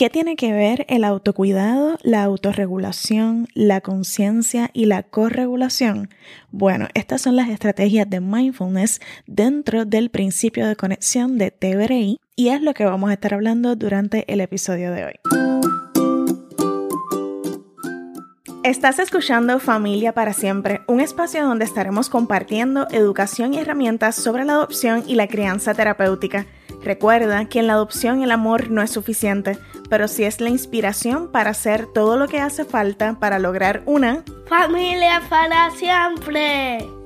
¿Qué tiene que ver el autocuidado, la autorregulación, la conciencia y la corregulación? Bueno, estas son las estrategias de mindfulness dentro del principio de conexión de TBRI y es lo que vamos a estar hablando durante el episodio de hoy. Estás escuchando Familia para Siempre, un espacio donde estaremos compartiendo educación y herramientas sobre la adopción y la crianza terapéutica. Recuerda que en la adopción el amor no es suficiente, pero sí es la inspiración para hacer todo lo que hace falta para lograr una familia para siempre.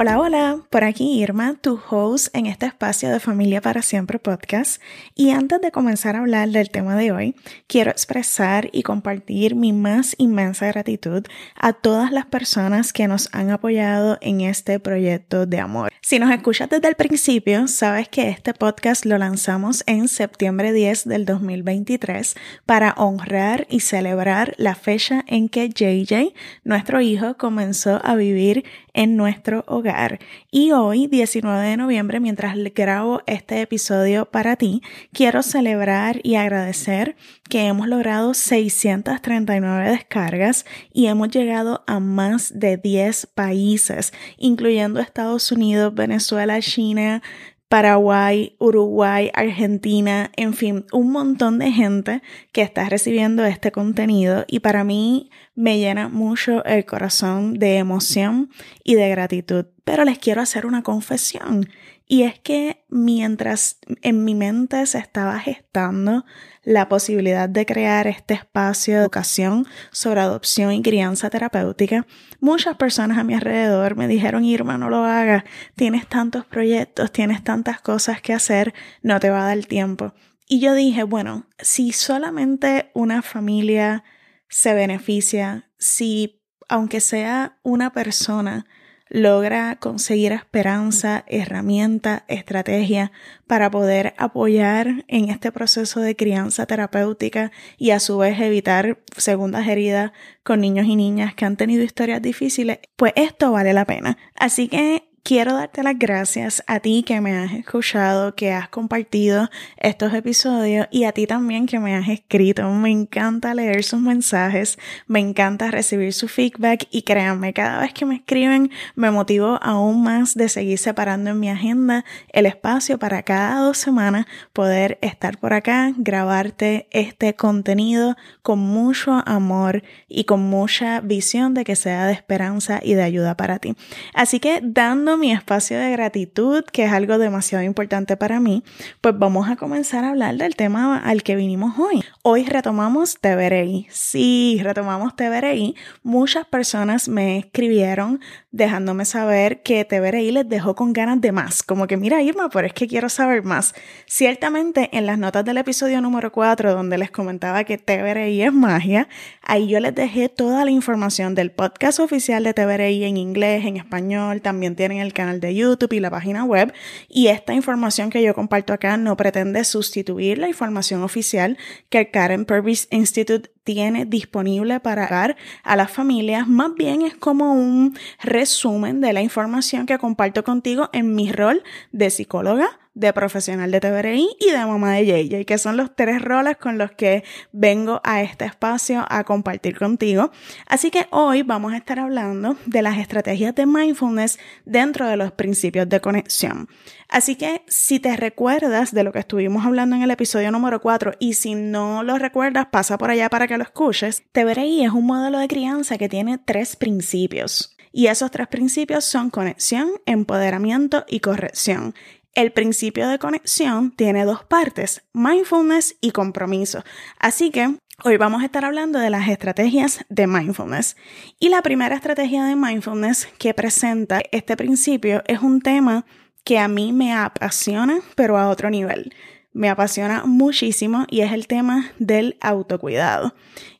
Hola, hola, por aquí Irma, tu host en este espacio de Familia para Siempre podcast. Y antes de comenzar a hablar del tema de hoy, quiero expresar y compartir mi más inmensa gratitud a todas las personas que nos han apoyado en este proyecto de amor. Si nos escuchas desde el principio, sabes que este podcast lo lanzamos en septiembre 10 del 2023 para honrar y celebrar la fecha en que JJ, nuestro hijo, comenzó a vivir en nuestro hogar. Y hoy, 19 de noviembre, mientras grabo este episodio para ti, quiero celebrar y agradecer que hemos logrado 639 descargas y hemos llegado a más de 10 países, incluyendo Estados Unidos, Venezuela, China, Paraguay, Uruguay, Argentina, en fin, un montón de gente que está recibiendo este contenido y para mí me llena mucho el corazón de emoción y de gratitud. Pero les quiero hacer una confesión y es que mientras en mi mente se estaba gestando la posibilidad de crear este espacio de educación sobre adopción y crianza terapéutica, muchas personas a mi alrededor me dijeron, Irma, no lo hagas, tienes tantos proyectos, tienes tantas cosas que hacer, no te va a dar tiempo. Y yo dije, bueno, si solamente una familia se beneficia, si aunque sea una persona, logra conseguir esperanza, herramienta, estrategia para poder apoyar en este proceso de crianza terapéutica y a su vez evitar segundas heridas con niños y niñas que han tenido historias difíciles, pues esto vale la pena. Así que Quiero darte las gracias a ti que me has escuchado, que has compartido estos episodios y a ti también que me has escrito. Me encanta leer sus mensajes, me encanta recibir su feedback y créanme, cada vez que me escriben me motivo aún más de seguir separando en mi agenda el espacio para cada dos semanas poder estar por acá, grabarte este contenido con mucho amor y con mucha visión de que sea de esperanza y de ayuda para ti. Así que dando mi espacio de gratitud, que es algo demasiado importante para mí, pues vamos a comenzar a hablar del tema al que vinimos hoy. Hoy retomamos TBRI. Sí, retomamos TBRI. Muchas personas me escribieron dejándome saber que TBRI les dejó con ganas de más. Como que, mira, Irma, pero es que quiero saber más. Ciertamente, en las notas del episodio número 4, donde les comentaba que TBRI es magia, ahí yo les dejé toda la información del podcast oficial de TBRI en inglés, en español. También tienen el canal de YouTube y la página web. Y esta información que yo comparto acá no pretende sustituir la información oficial que el Karen Purvis Institute tiene disponible para dar a las familias, más bien es como un resumen de la información que comparto contigo en mi rol de psicóloga, de profesional de TBRI y de mamá de JJ, que son los tres roles con los que vengo a este espacio a compartir contigo. Así que hoy vamos a estar hablando de las estrategias de mindfulness dentro de los principios de conexión. Así que si te recuerdas de lo que estuvimos hablando en el episodio número 4 y si no lo recuerdas, pasa por allá para que lo escuches, TBRI es un modelo de crianza que tiene tres principios. Y esos tres principios son conexión, empoderamiento y corrección. El principio de conexión tiene dos partes, mindfulness y compromiso. Así que hoy vamos a estar hablando de las estrategias de mindfulness. Y la primera estrategia de mindfulness que presenta este principio es un tema que a mí me apasiona, pero a otro nivel. Me apasiona muchísimo y es el tema del autocuidado.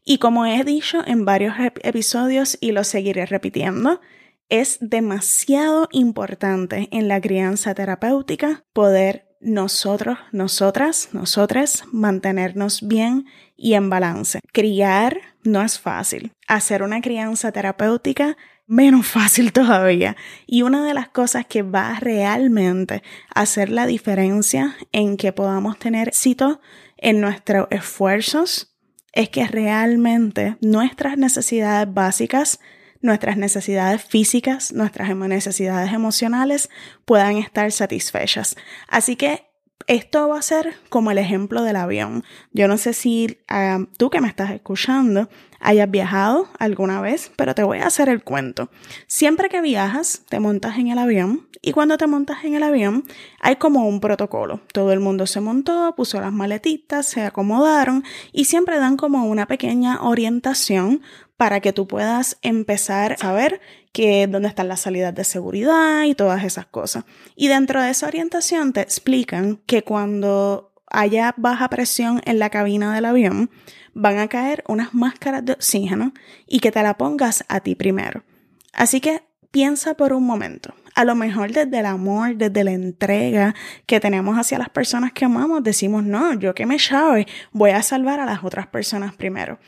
Y como he dicho en varios episodios y lo seguiré repitiendo, es demasiado importante en la crianza terapéutica poder nosotros, nosotras, nosotras mantenernos bien y en balance. Criar no es fácil. Hacer una crianza terapéutica menos fácil todavía. Y una de las cosas que va realmente a hacer la diferencia en que podamos tener éxito en nuestros esfuerzos es que realmente nuestras necesidades básicas, nuestras necesidades físicas, nuestras necesidades emocionales puedan estar satisfechas. Así que esto va a ser como el ejemplo del avión. Yo no sé si ah, tú que me estás escuchando hayas viajado alguna vez, pero te voy a hacer el cuento. Siempre que viajas, te montas en el avión y cuando te montas en el avión hay como un protocolo. Todo el mundo se montó, puso las maletitas, se acomodaron y siempre dan como una pequeña orientación para que tú puedas empezar a saber que dónde están las salidas de seguridad y todas esas cosas. Y dentro de esa orientación te explican que cuando haya baja presión en la cabina del avión, van a caer unas máscaras de oxígeno y que te la pongas a ti primero. Así que piensa por un momento. A lo mejor desde el amor, desde la entrega que tenemos hacia las personas que amamos, decimos, no, yo que me chave, voy a salvar a las otras personas primero.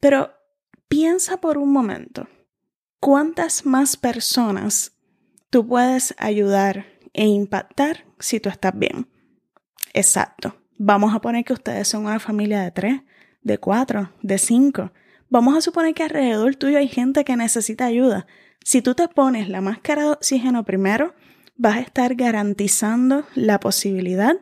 Pero Piensa por un momento, ¿cuántas más personas tú puedes ayudar e impactar si tú estás bien? Exacto. Vamos a poner que ustedes son una familia de tres, de cuatro, de cinco. Vamos a suponer que alrededor tuyo hay gente que necesita ayuda. Si tú te pones la máscara de oxígeno primero, vas a estar garantizando la posibilidad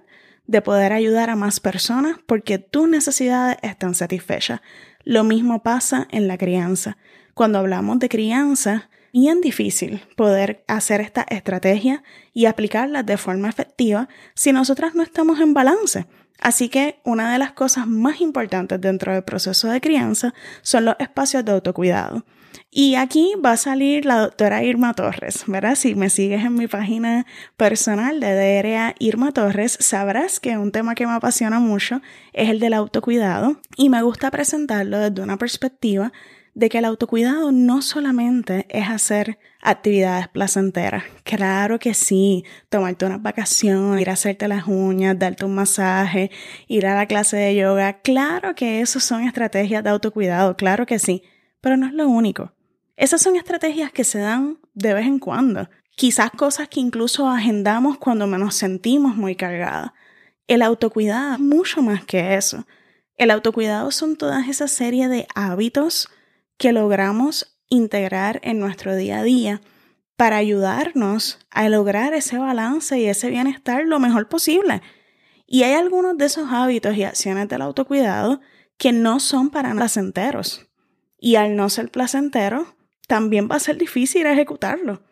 de poder ayudar a más personas porque tus necesidades están satisfechas. Lo mismo pasa en la crianza. Cuando hablamos de crianza, bien difícil poder hacer esta estrategia y aplicarla de forma efectiva si nosotras no estamos en balance. Así que una de las cosas más importantes dentro del proceso de crianza son los espacios de autocuidado. Y aquí va a salir la doctora Irma Torres, ¿verdad? Si me sigues en mi página personal de DRA Irma Torres, sabrás que un tema que me apasiona mucho es el del autocuidado y me gusta presentarlo desde una perspectiva de que el autocuidado no solamente es hacer actividades placenteras. Claro que sí, tomarte unas vacaciones, ir a hacerte las uñas, darte un masaje, ir a la clase de yoga. Claro que eso son estrategias de autocuidado, claro que sí, pero no es lo único. Esas son estrategias que se dan de vez en cuando. Quizás cosas que incluso agendamos cuando nos sentimos muy cargadas. El autocuidado es mucho más que eso. El autocuidado son todas esa serie de hábitos que logramos integrar en nuestro día a día para ayudarnos a lograr ese balance y ese bienestar lo mejor posible. Y hay algunos de esos hábitos y acciones del autocuidado que no son para placenteros. Y al no ser placentero, también va a ser difícil ejecutarlo.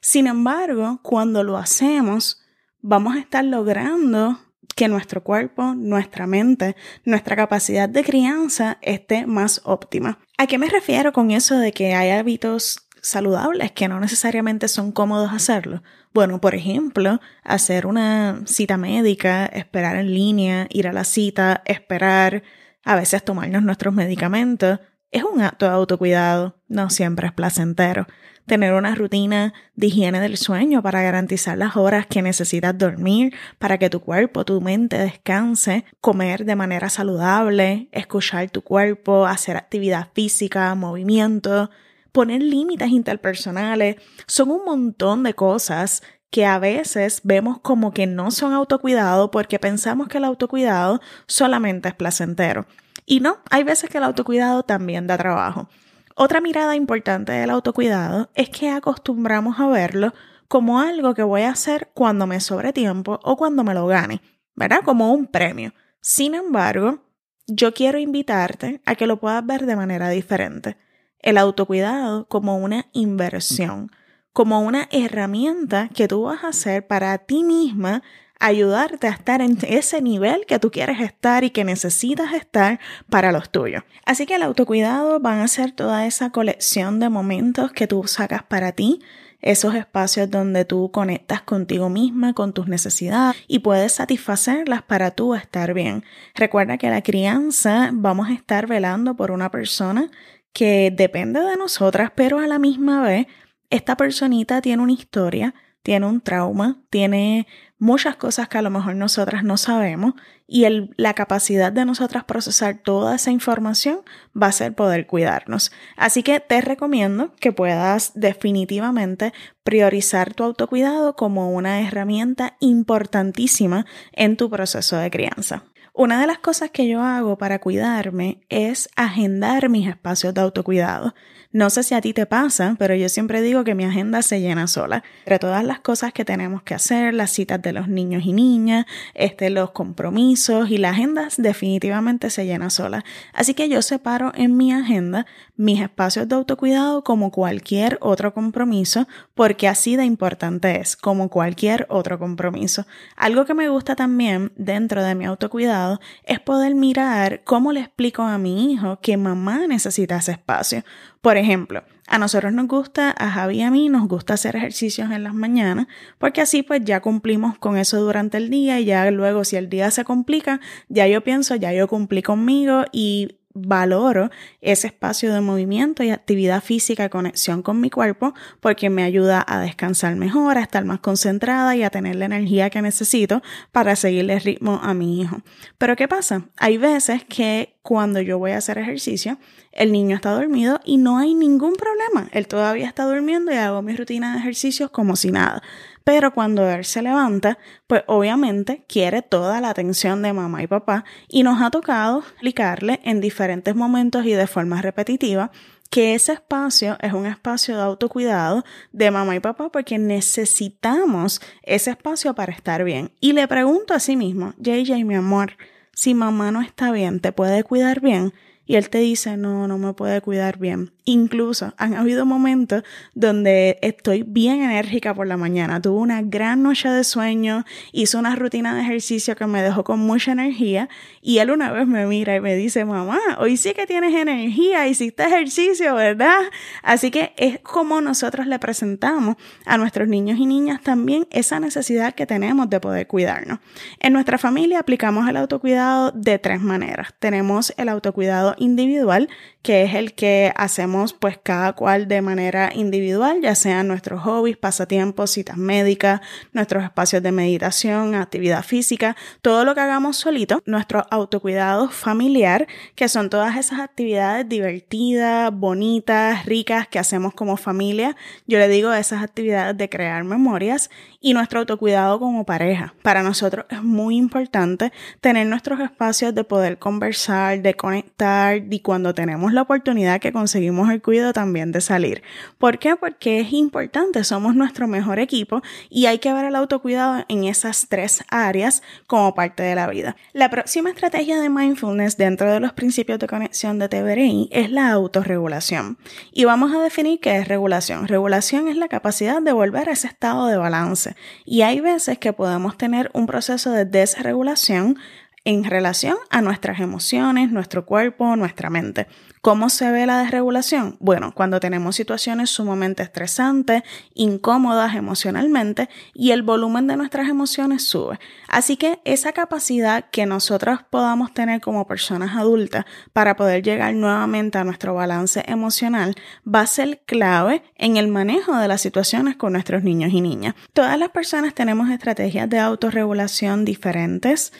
Sin embargo, cuando lo hacemos, vamos a estar logrando que nuestro cuerpo, nuestra mente, nuestra capacidad de crianza esté más óptima. ¿A qué me refiero con eso de que hay hábitos saludables que no necesariamente son cómodos hacerlo? Bueno, por ejemplo, hacer una cita médica, esperar en línea, ir a la cita, esperar, a veces tomarnos nuestros medicamentos, es un acto de autocuidado, no siempre es placentero. Tener una rutina de higiene del sueño para garantizar las horas que necesitas dormir, para que tu cuerpo, tu mente descanse, comer de manera saludable, escuchar tu cuerpo, hacer actividad física, movimiento, poner límites interpersonales, son un montón de cosas que a veces vemos como que no son autocuidado porque pensamos que el autocuidado solamente es placentero. Y no, hay veces que el autocuidado también da trabajo. Otra mirada importante del autocuidado es que acostumbramos a verlo como algo que voy a hacer cuando me sobre tiempo o cuando me lo gane, ¿verdad? Como un premio. Sin embargo, yo quiero invitarte a que lo puedas ver de manera diferente. El autocuidado como una inversión, como una herramienta que tú vas a hacer para ti misma ayudarte a estar en ese nivel que tú quieres estar y que necesitas estar para los tuyos. Así que el autocuidado van a ser toda esa colección de momentos que tú sacas para ti, esos espacios donde tú conectas contigo misma, con tus necesidades y puedes satisfacerlas para tú estar bien. Recuerda que la crianza vamos a estar velando por una persona que depende de nosotras, pero a la misma vez esta personita tiene una historia, tiene un trauma, tiene muchas cosas que a lo mejor nosotras no sabemos y la capacidad de nosotras procesar toda esa información va a ser poder cuidarnos. Así que te recomiendo que puedas definitivamente priorizar tu autocuidado como una herramienta importantísima en tu proceso de crianza. Una de las cosas que yo hago para cuidarme es agendar mis espacios de autocuidado. No sé si a ti te pasa, pero yo siempre digo que mi agenda se llena sola. Entre todas las cosas que tenemos que hacer, las citas de los niños y niñas, este, los compromisos y la agenda definitivamente se llena sola. Así que yo separo en mi agenda mis espacios de autocuidado como cualquier otro compromiso, porque así de importante es, como cualquier otro compromiso. Algo que me gusta también dentro de mi autocuidado es poder mirar cómo le explico a mi hijo que mamá necesita ese espacio. Por ejemplo, a nosotros nos gusta, a Javi y a mí nos gusta hacer ejercicios en las mañanas, porque así pues ya cumplimos con eso durante el día y ya luego si el día se complica, ya yo pienso, ya yo cumplí conmigo y valoro ese espacio de movimiento y actividad física, conexión con mi cuerpo, porque me ayuda a descansar mejor, a estar más concentrada y a tener la energía que necesito para seguirle ritmo a mi hijo. Pero ¿qué pasa? Hay veces que cuando yo voy a hacer ejercicio, el niño está dormido y no hay ningún problema. Él todavía está durmiendo y hago mi rutina de ejercicios como si nada. Pero cuando él se levanta, pues obviamente quiere toda la atención de mamá y papá y nos ha tocado explicarle en diferentes momentos y de forma repetitiva que ese espacio es un espacio de autocuidado de mamá y papá porque necesitamos ese espacio para estar bien. Y le pregunto a sí mismo, JJ, mi amor, si mamá no está bien, ¿te puede cuidar bien? Y él te dice, no, no me puede cuidar bien. Incluso han habido momentos donde estoy bien enérgica por la mañana. Tuve una gran noche de sueño, hice una rutina de ejercicio que me dejó con mucha energía y él una vez me mira y me dice, mamá, hoy sí que tienes energía, hiciste ejercicio, ¿verdad? Así que es como nosotros le presentamos a nuestros niños y niñas también esa necesidad que tenemos de poder cuidarnos. En nuestra familia aplicamos el autocuidado de tres maneras. Tenemos el autocuidado individual, que es el que hacemos pues cada cual de manera individual, ya sean nuestros hobbies, pasatiempos, citas médicas, nuestros espacios de meditación, actividad física, todo lo que hagamos solito, nuestro autocuidado familiar, que son todas esas actividades divertidas, bonitas, ricas que hacemos como familia. Yo le digo esas actividades de crear memorias y nuestro autocuidado como pareja. Para nosotros es muy importante tener nuestros espacios de poder conversar, de conectar y cuando tenemos la oportunidad que conseguimos el cuidado también de salir. ¿Por qué? Porque es importante, somos nuestro mejor equipo y hay que ver el autocuidado en esas tres áreas como parte de la vida. La próxima estrategia de mindfulness dentro de los principios de conexión de TBRI es la autorregulación. Y vamos a definir qué es regulación. Regulación es la capacidad de volver a ese estado de balance. Y hay veces que podemos tener un proceso de desregulación en relación a nuestras emociones, nuestro cuerpo, nuestra mente. ¿Cómo se ve la desregulación? Bueno, cuando tenemos situaciones sumamente estresantes, incómodas emocionalmente y el volumen de nuestras emociones sube. Así que esa capacidad que nosotros podamos tener como personas adultas para poder llegar nuevamente a nuestro balance emocional va a ser clave en el manejo de las situaciones con nuestros niños y niñas. Todas las personas tenemos estrategias de autorregulación diferentes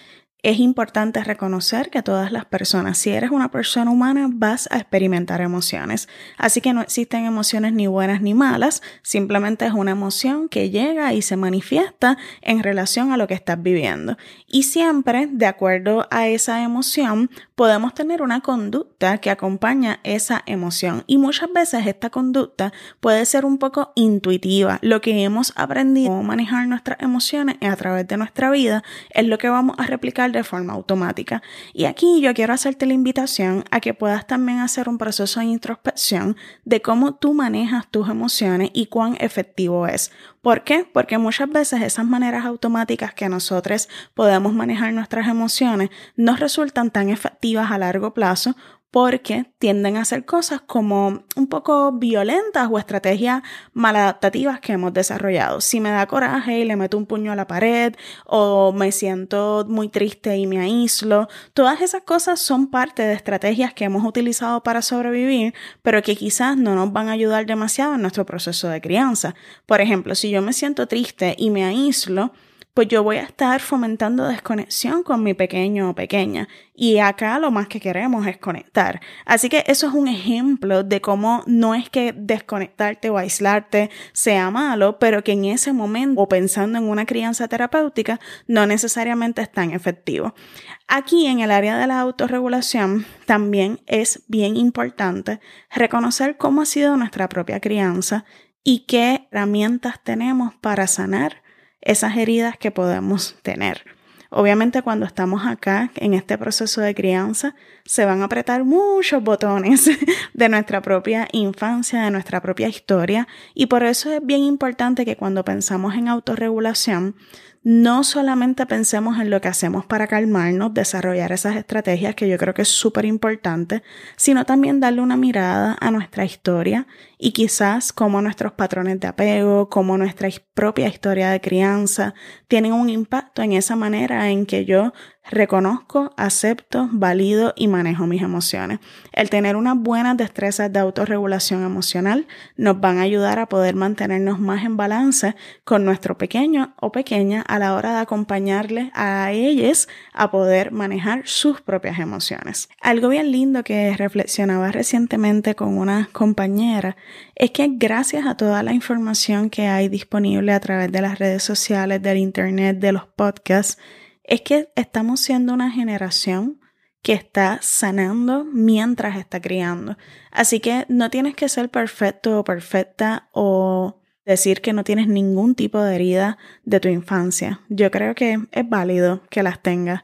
es importante reconocer que todas las personas, si eres una persona humana, vas a experimentar emociones. Así que no existen emociones ni buenas ni malas, simplemente es una emoción que llega y se manifiesta en relación a lo que estás viviendo. Y siempre, de acuerdo a esa emoción, podemos tener una conducta que acompaña esa emoción. Y muchas veces esta conducta puede ser un poco intuitiva. Lo que hemos aprendido a manejar nuestras emociones a través de nuestra vida es lo que vamos a replicar de forma automática. Y aquí yo quiero hacerte la invitación a que puedas también hacer un proceso de introspección de cómo tú manejas tus emociones y cuán efectivo es. ¿Por qué? Porque muchas veces esas maneras automáticas que nosotros podemos manejar nuestras emociones no resultan tan efectivas a largo plazo porque tienden a hacer cosas como un poco violentas o estrategias maladaptativas que hemos desarrollado. Si me da coraje y le meto un puño a la pared o me siento muy triste y me aíslo, todas esas cosas son parte de estrategias que hemos utilizado para sobrevivir, pero que quizás no nos van a ayudar demasiado en nuestro proceso de crianza. Por ejemplo, si yo me siento triste y me aíslo, pues yo voy a estar fomentando desconexión con mi pequeño o pequeña. Y acá lo más que queremos es conectar. Así que eso es un ejemplo de cómo no es que desconectarte o aislarte sea malo, pero que en ese momento o pensando en una crianza terapéutica no necesariamente es tan efectivo. Aquí en el área de la autorregulación también es bien importante reconocer cómo ha sido nuestra propia crianza y qué herramientas tenemos para sanar esas heridas que podemos tener. Obviamente cuando estamos acá en este proceso de crianza se van a apretar muchos botones de nuestra propia infancia, de nuestra propia historia y por eso es bien importante que cuando pensamos en autorregulación no solamente pensemos en lo que hacemos para calmarnos, desarrollar esas estrategias que yo creo que es súper importante, sino también darle una mirada a nuestra historia y quizás cómo nuestros patrones de apego, cómo nuestra propia historia de crianza tienen un impacto en esa manera en que yo reconozco, acepto, valido y manejo mis emociones. El tener unas buenas destrezas de autorregulación emocional nos van a ayudar a poder mantenernos más en balance con nuestro pequeño o pequeña a la hora de acompañarles a ellos a poder manejar sus propias emociones. Algo bien lindo que reflexionaba recientemente con una compañera es que gracias a toda la información que hay disponible a través de las redes sociales, del internet, de los podcasts, es que estamos siendo una generación que está sanando mientras está criando. Así que no tienes que ser perfecto o perfecta o decir que no tienes ningún tipo de herida de tu infancia. Yo creo que es válido que las tengas.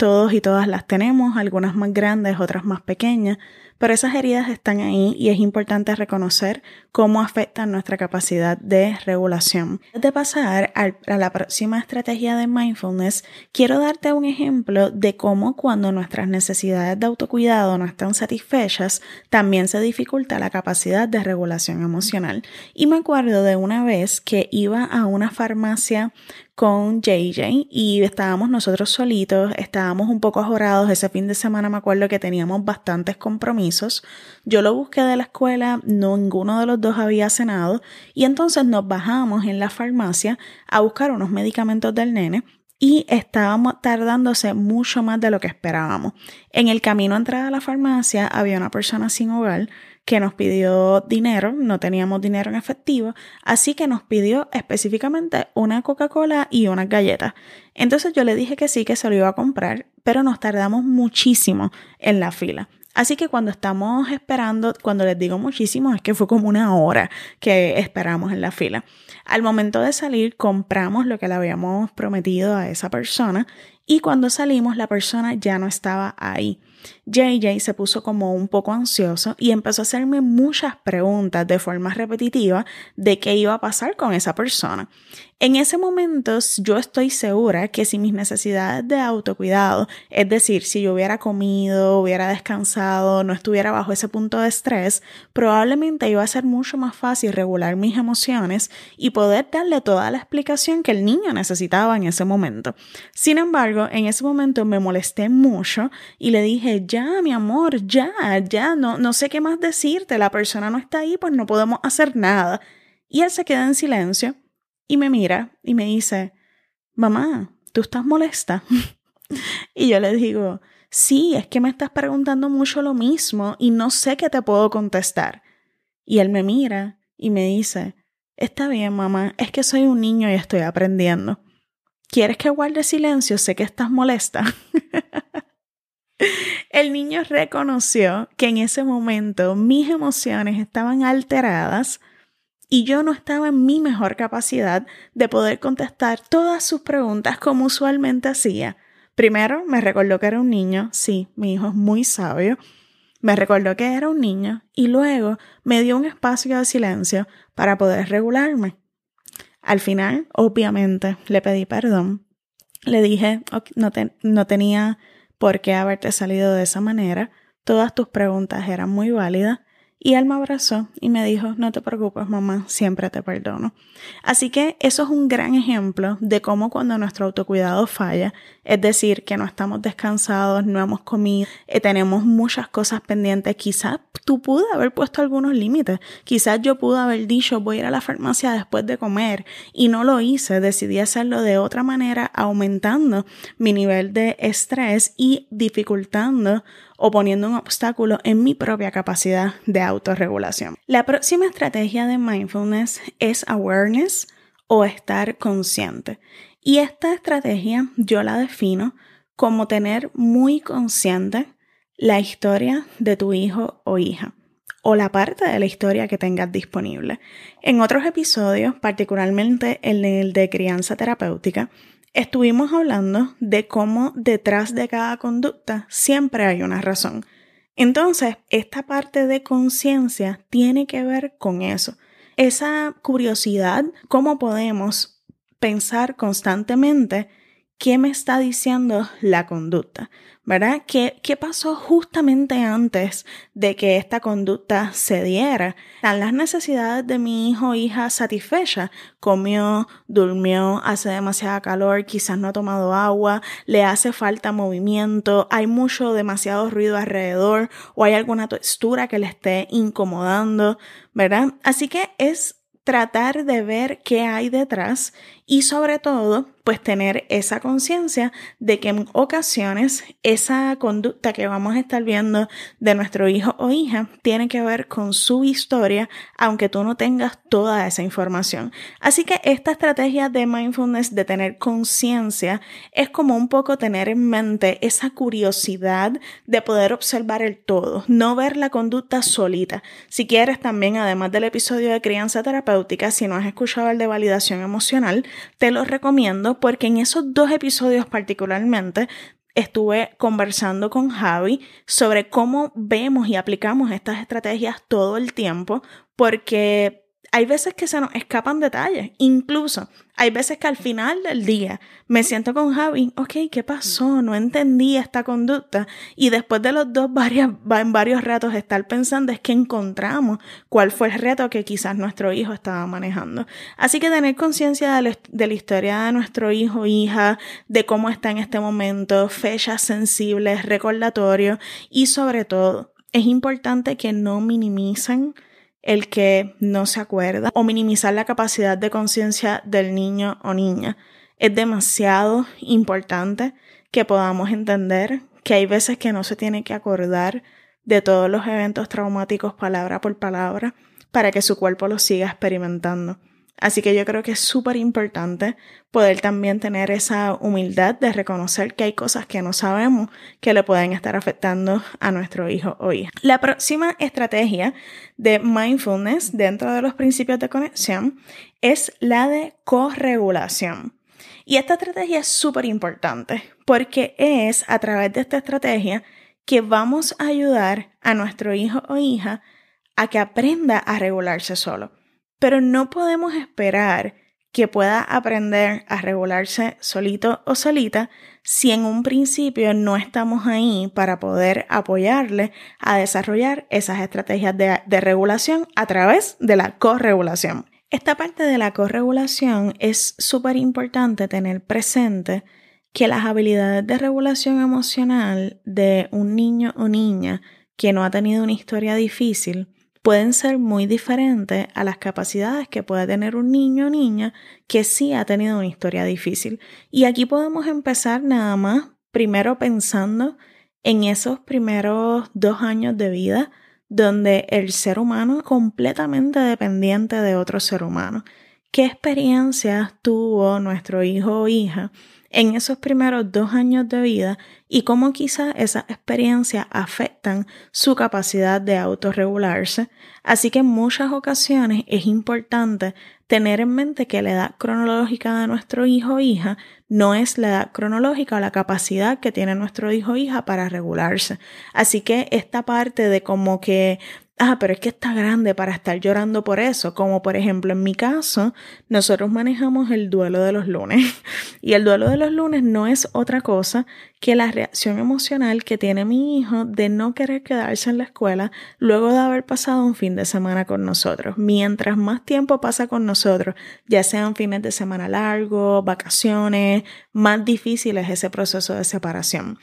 Todos y todas las tenemos, algunas más grandes, otras más pequeñas, pero esas heridas están ahí y es importante reconocer cómo afectan nuestra capacidad de regulación. Antes de pasar a la próxima estrategia de mindfulness, quiero darte un ejemplo de cómo cuando nuestras necesidades de autocuidado no están satisfechas, también se dificulta la capacidad de regulación emocional. Y me acuerdo de una vez que iba a una farmacia con JJ y estábamos nosotros solitos, estábamos un poco ajorados. Ese fin de semana me acuerdo que teníamos bastantes compromisos. Yo lo busqué de la escuela, no, ninguno de los dos había cenado y entonces nos bajamos en la farmacia a buscar unos medicamentos del nene y estábamos tardándose mucho más de lo que esperábamos. En el camino a entrar a la farmacia había una persona sin hogar que nos pidió dinero, no teníamos dinero en efectivo, así que nos pidió específicamente una Coca-Cola y unas galletas. Entonces yo le dije que sí, que se lo iba a comprar, pero nos tardamos muchísimo en la fila. Así que cuando estamos esperando, cuando les digo muchísimo, es que fue como una hora que esperamos en la fila. Al momento de salir, compramos lo que le habíamos prometido a esa persona y cuando salimos, la persona ya no estaba ahí. JJ se puso como un poco ansioso y empezó a hacerme muchas preguntas de forma repetitiva de qué iba a pasar con esa persona. En ese momento yo estoy segura que si mis necesidades de autocuidado, es decir, si yo hubiera comido, hubiera descansado, no estuviera bajo ese punto de estrés, probablemente iba a ser mucho más fácil regular mis emociones y poder darle toda la explicación que el niño necesitaba en ese momento. Sin embargo, en ese momento me molesté mucho y le dije, ya, mi amor, ya, ya, no, no sé qué más decirte, la persona no está ahí, pues no podemos hacer nada. Y él se queda en silencio y me mira y me dice, mamá, ¿tú estás molesta? y yo le digo, sí, es que me estás preguntando mucho lo mismo y no sé qué te puedo contestar. Y él me mira y me dice, está bien, mamá, es que soy un niño y estoy aprendiendo. ¿Quieres que guarde silencio? Sé que estás molesta. El niño reconoció que en ese momento mis emociones estaban alteradas y yo no estaba en mi mejor capacidad de poder contestar todas sus preguntas como usualmente hacía. Primero me recordó que era un niño, sí, mi hijo es muy sabio, me recordó que era un niño y luego me dio un espacio de silencio para poder regularme. Al final, obviamente, le pedí perdón. Le dije, no, no tenía por qué haberte salido de esa manera, todas tus preguntas eran muy válidas Y él me abrazó y me dijo, no te preocupes mamá, siempre te perdono. Así que eso es un gran ejemplo de cómo cuando nuestro autocuidado falla, es decir, que no estamos descansados, no hemos comido, eh, tenemos muchas cosas pendientes, quizás tú pude haber puesto algunos límites, quizás yo pude haber dicho voy a ir a la farmacia después de comer y no lo hice, decidí hacerlo de otra manera, aumentando mi nivel de estrés y dificultando o poniendo un obstáculo en mi propia capacidad de autorregulación. La próxima estrategia de mindfulness es awareness o estar consciente. Y esta estrategia yo la defino como tener muy consciente la historia de tu hijo o hija o la parte de la historia que tengas disponible. En otros episodios, particularmente en el de crianza terapéutica, estuvimos hablando de cómo detrás de cada conducta siempre hay una razón. Entonces, esta parte de conciencia tiene que ver con eso. Esa curiosidad, cómo podemos pensar constantemente qué me está diciendo la conducta. ¿verdad? ¿Qué, ¿Qué pasó justamente antes de que esta conducta se diera? ¿Están las necesidades de mi hijo o hija satisfechas? Comió, durmió, hace demasiada calor, quizás no ha tomado agua, le hace falta movimiento, hay mucho, demasiado ruido alrededor o hay alguna textura que le esté incomodando, ¿verdad? Así que es tratar de ver qué hay detrás y sobre todo pues tener esa conciencia de que en ocasiones esa conducta que vamos a estar viendo de nuestro hijo o hija tiene que ver con su historia, aunque tú no tengas toda esa información. Así que esta estrategia de mindfulness, de tener conciencia, es como un poco tener en mente esa curiosidad de poder observar el todo, no ver la conducta solita. Si quieres también, además del episodio de crianza terapéutica, si no has escuchado el de validación emocional, te lo recomiendo porque en esos dos episodios particularmente estuve conversando con Javi sobre cómo vemos y aplicamos estas estrategias todo el tiempo, porque hay veces que se nos escapan detalles. Incluso hay veces que al final del día me siento con Javi, ok, ¿qué pasó? No entendí esta conducta. Y después de los dos varios, en varios ratos estar pensando es que encontramos cuál fue el reto que quizás nuestro hijo estaba manejando. Así que tener conciencia de, de la historia de nuestro hijo, hija, de cómo está en este momento, fechas sensibles, recordatorios y sobre todo, es importante que no minimicen el que no se acuerda o minimizar la capacidad de conciencia del niño o niña. Es demasiado importante que podamos entender que hay veces que no se tiene que acordar de todos los eventos traumáticos palabra por palabra para que su cuerpo los siga experimentando. Así que yo creo que es súper importante poder también tener esa humildad de reconocer que hay cosas que no sabemos que le pueden estar afectando a nuestro hijo o hija. La próxima estrategia de mindfulness dentro de los principios de conexión es la de corregulación. Y esta estrategia es súper importante porque es a través de esta estrategia que vamos a ayudar a nuestro hijo o hija a que aprenda a regularse solo. Pero no podemos esperar que pueda aprender a regularse solito o solita si en un principio no estamos ahí para poder apoyarle a desarrollar esas estrategias de, regulación a través de la corregulación. Esta parte de la corregulación es súper importante tener presente que las habilidades de regulación emocional de un niño o niña que no ha tenido una historia difícil pueden ser muy diferentes a las capacidades que puede tener un niño o niña que sí ha tenido una historia difícil. Y aquí podemos empezar nada más primero pensando en esos primeros dos años de vida donde el ser humano es completamente dependiente de otro ser humano. ¿Qué experiencias tuvo nuestro hijo o hija en esos primeros dos años de vida y cómo quizás esas experiencias afectan su capacidad de autorregularse. Así que en muchas ocasiones es importante tener en mente que la edad cronológica de nuestro hijo o hija no es la edad cronológica o la capacidad que tiene nuestro hijo o hija para regularse. Así que esta parte de como que ah, pero es que está grande para estar llorando por eso. Como por ejemplo en mi caso, nosotros manejamos el duelo de los lunes. Y el duelo de los lunes no es otra cosa que la reacción emocional que tiene mi hijo de no querer quedarse en la escuela luego de haber pasado un fin de semana con nosotros. Mientras más tiempo pasa con nosotros, ya sean fines de semana largos, vacaciones, más difícil es ese proceso de separación.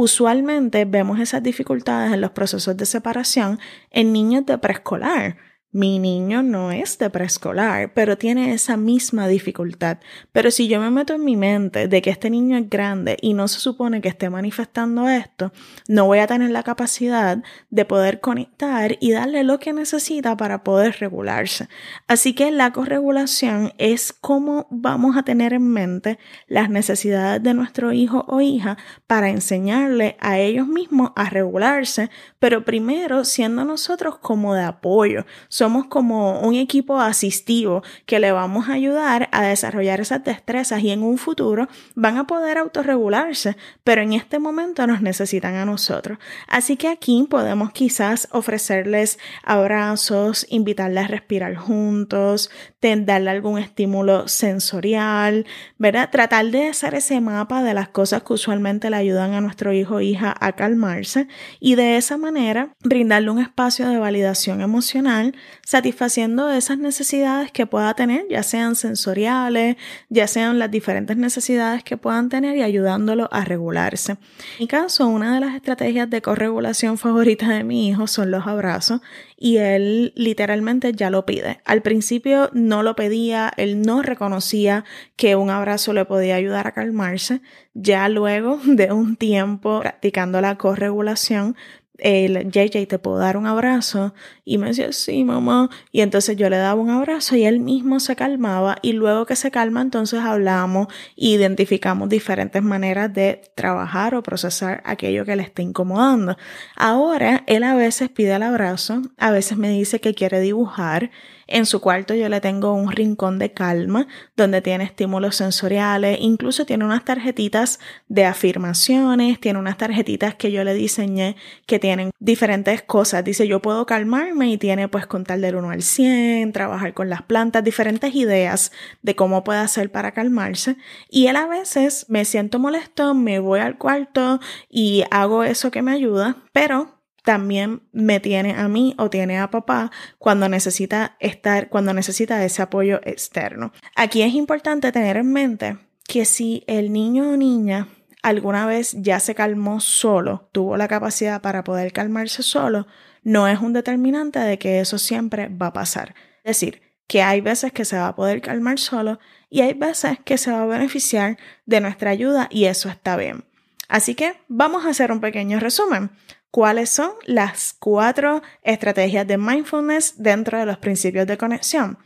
Usualmente vemos esas dificultades en los procesos de separación en niños de preescolar mi niño no es de preescolar, pero tiene esa misma dificultad. Pero si yo me meto en mi mente de que este niño es grande y no se supone que esté manifestando esto, no voy a tener la capacidad de poder conectar y darle lo que necesita para poder regularse. Así que la corregulación es cómo vamos a tener en mente las necesidades de nuestro hijo o hija para enseñarle a ellos mismos a regularse, pero primero siendo nosotros como de apoyo somos como un equipo asistivo que le vamos a ayudar a desarrollar esas destrezas y en un futuro van a poder autorregularse, pero en este momento nos necesitan a nosotros. Así que aquí podemos quizás ofrecerles abrazos, invitarles a respirar juntos, darle algún estímulo sensorial, ¿verdad? Tratar de hacer ese mapa de las cosas que usualmente le ayudan a nuestro hijo o hija a calmarse y de esa manera brindarle un espacio de validación emocional satisfaciendo esas necesidades que pueda tener, ya sean sensoriales, ya sean las diferentes necesidades que puedan tener y ayudándolo a regularse. En mi caso, una de las estrategias de corregulación favoritas de mi hijo son los abrazos y él literalmente ya lo pide. Al principio no lo pedía, él no reconocía que un abrazo le podía ayudar a calmarse. Ya luego de un tiempo practicando la corregulación, el JJ, ¿te puedo dar un abrazo? Y me decía, sí, mamá. Y entonces yo le daba un abrazo y él mismo se calmaba. Y luego que se calma, entonces hablamos e identificamos diferentes maneras de trabajar o procesar aquello que le está incomodando. Ahora, él a veces pide el abrazo, a veces me dice que quiere dibujar. En su cuarto yo le tengo un rincón de calma donde tiene estímulos sensoriales, incluso tiene unas tarjetitas de afirmaciones, tiene unas tarjetitas que yo le diseñé que tienen diferentes cosas. Dice, yo puedo calmarme y tiene pues contar del 1 al 100, trabajar con las plantas, diferentes ideas de cómo puede hacer para calmarse. Y él a veces me siento molesto, me voy al cuarto y hago eso que me ayuda, pero también me tiene a mí o tiene a papá cuando necesita estar, cuando necesita ese apoyo externo. Aquí es importante tener en mente que si el niño o niña alguna vez ya se calmó solo, tuvo la capacidad para poder calmarse solo, no es un determinante de que eso siempre va a pasar. Es decir, que hay veces que se va a poder calmar solo y hay veces que se va a beneficiar de nuestra ayuda y eso está bien. Así que vamos a hacer un pequeño resumen cuáles son las cuatro estrategias de mindfulness dentro de los principios de conexión.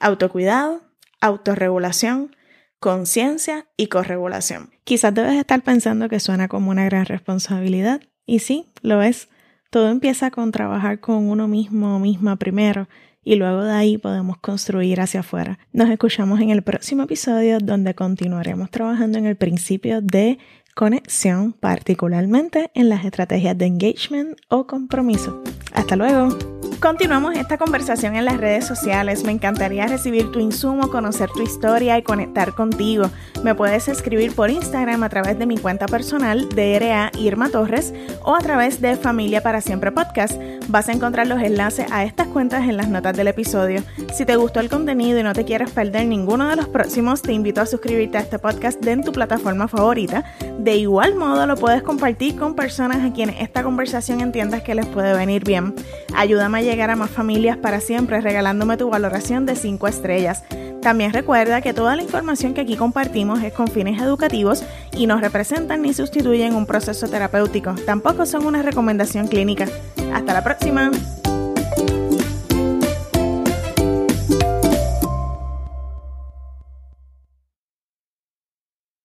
Autocuidado, autorregulación, conciencia y corregulación. Quizás debes estar pensando que suena como una gran responsabilidad, y sí, lo es. Todo empieza con trabajar con uno mismo o misma primero y luego de ahí podemos construir hacia afuera. Nos escuchamos en el próximo episodio donde continuaremos trabajando en el principio de conexión, particularmente en las estrategias de engagement o compromiso. Hasta luego. Continuamos esta conversación en las redes sociales. Me encantaría recibir tu insumo, conocer tu historia y conectar contigo. Me puedes escribir por Instagram a través de mi cuenta personal DRA Irma Torres o a través de Familia para Siempre Podcast. Vas a encontrar los enlaces a estas cuentas en las notas del episodio. Si te gustó el contenido y no te quieres perder ninguno de los próximos, te invito a suscribirte a este podcast en tu plataforma favorita. De igual modo, lo puedes compartir con personas a quienes esta conversación entiendas que les puede venir bien. Ayúdame a llegar a más familias para siempre regalándome tu valoración de 5 estrellas. También recuerda que toda la información que aquí compartimos es con fines educativos y no representan ni sustituyen un proceso terapéutico. Tampoco son una recomendación clínica. Hasta la próxima.